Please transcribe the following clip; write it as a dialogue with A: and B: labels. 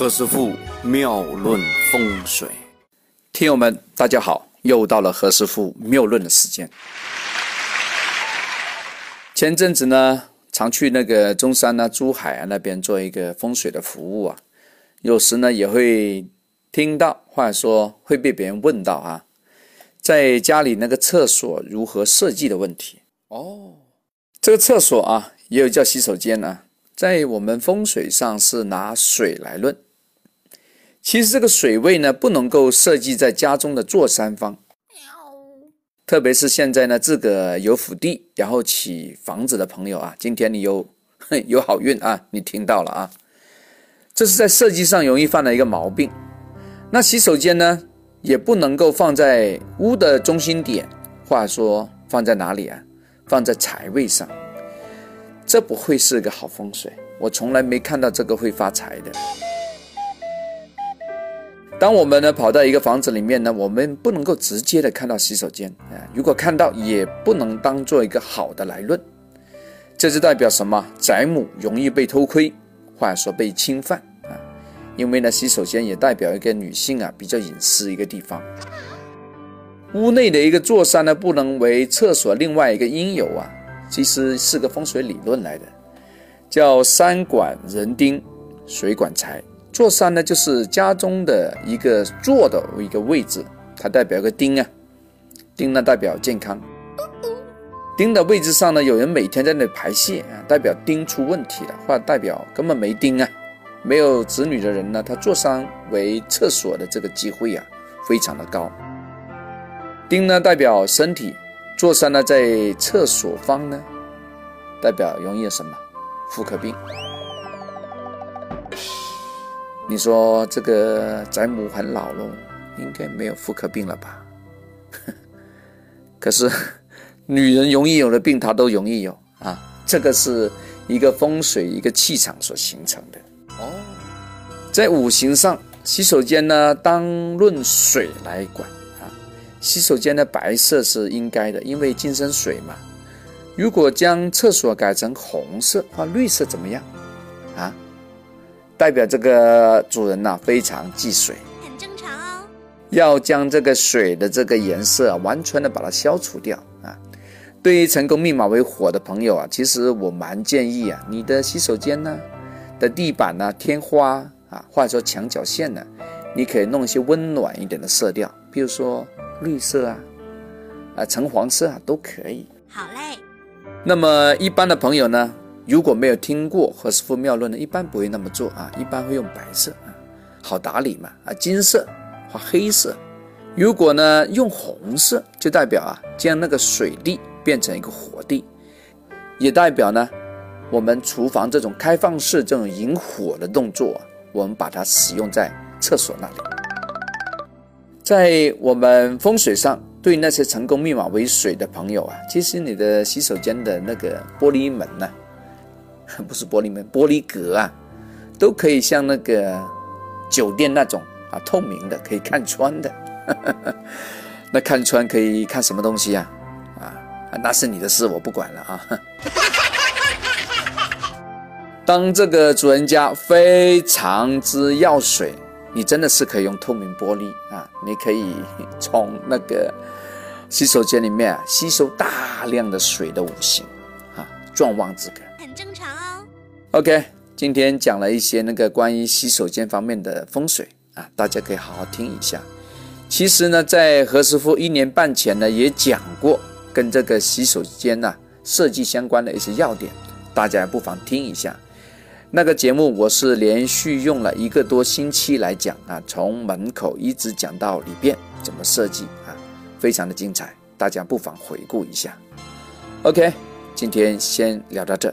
A: 何师傅妙论风水，
B: 听友们，大家好，又到了何师傅妙论的时间。前阵子呢，常去那个中山啊、珠海啊那边做一个风水的服务啊，有时呢也会听到，或者说会被别人问到啊，在家里那个厕所如何设计的问题。哦，这个厕所啊，也有叫洗手间啊。在我们风水上是拿水来论，其实这个水位呢不能够设计在家中的坐山方，特别是现在呢自个有府地，然后起房子的朋友啊，今天你有 有好运啊，你听到了啊，这是在设计上容易犯的一个毛病。那洗手间呢也不能够放在屋的中心点，话说放在哪里啊？放在财位上。这不会是个好风水，我从来没看到这个会发财的。当我们呢跑到一个房子里面呢，我们不能够直接的看到洗手间啊，如果看到，也不能当做一个好的来论。这就代表什么？宅母容易被偷窥，或者说被侵犯啊。因为呢，洗手间也代表一个女性啊比较隐私一个地方。屋内的一个坐山呢，不能为厕所另外一个应有啊。其实是个风水理论来的，叫山管人丁，水管财。坐山呢，就是家中的一个坐的一个位置，它代表一个丁啊，丁呢代表健康。丁的位置上呢，有人每天在那排泄啊，代表丁出问题了，或代表根本没丁啊。没有子女的人呢，他坐山为厕所的这个机会啊，非常的高。丁呢代表身体。坐山呢，在厕所方呢，代表容易什么妇科病？你说这个宅母很老了，应该没有妇科病了吧？可是女人容易有的病，她都容易有啊。这个是一个风水一个气场所形成的哦。在五行上，洗手间呢，当论水来管啊。洗手间的白色是应该的，因为金生水嘛。如果将厕所改成红色或绿色怎么样？啊，代表这个主人呐非常忌水，
C: 很正常哦。
B: 要将这个水的这个颜色完全的把它消除掉啊。对于成功密码为火的朋友啊，其实我蛮建议啊，你的洗手间呢的地板呢、天花啊，或者说墙角线呢，你可以弄一些温暖一点的色调，比如说。绿色啊，啊，橙黄色啊，都可以。
C: 好嘞。
B: 那么一般的朋友呢，如果没有听过何师傅妙论呢，一般不会那么做啊，一般会用白色啊，好打理嘛啊，金色或黑色。如果呢用红色，就代表啊，将那个水地变成一个火地，也代表呢，我们厨房这种开放式这种引火的动作，我们把它使用在厕所那里。在我们风水上，对那些成功密码为水的朋友啊，其实你的洗手间的那个玻璃门呢，不是玻璃门，玻璃格啊，都可以像那个酒店那种啊，透明的，可以看穿的。那看穿可以看什么东西啊？啊，那是你的事，我不管了啊。当这个主人家非常之要水。你真的是可以用透明玻璃啊！你可以从那个洗手间里面吸收大量的水的五行啊，壮旺之格，
C: 很正常。
B: OK，今天讲了一些那个关于洗手间方面的风水啊，大家可以好好听一下。其实呢，在何师傅一年半前呢，也讲过跟这个洗手间呐设计相关的一些要点，大家不妨听一下。那个节目我是连续用了一个多星期来讲啊，从门口一直讲到里边怎么设计啊，非常的精彩，大家不妨回顾一下。OK，今天先聊到这，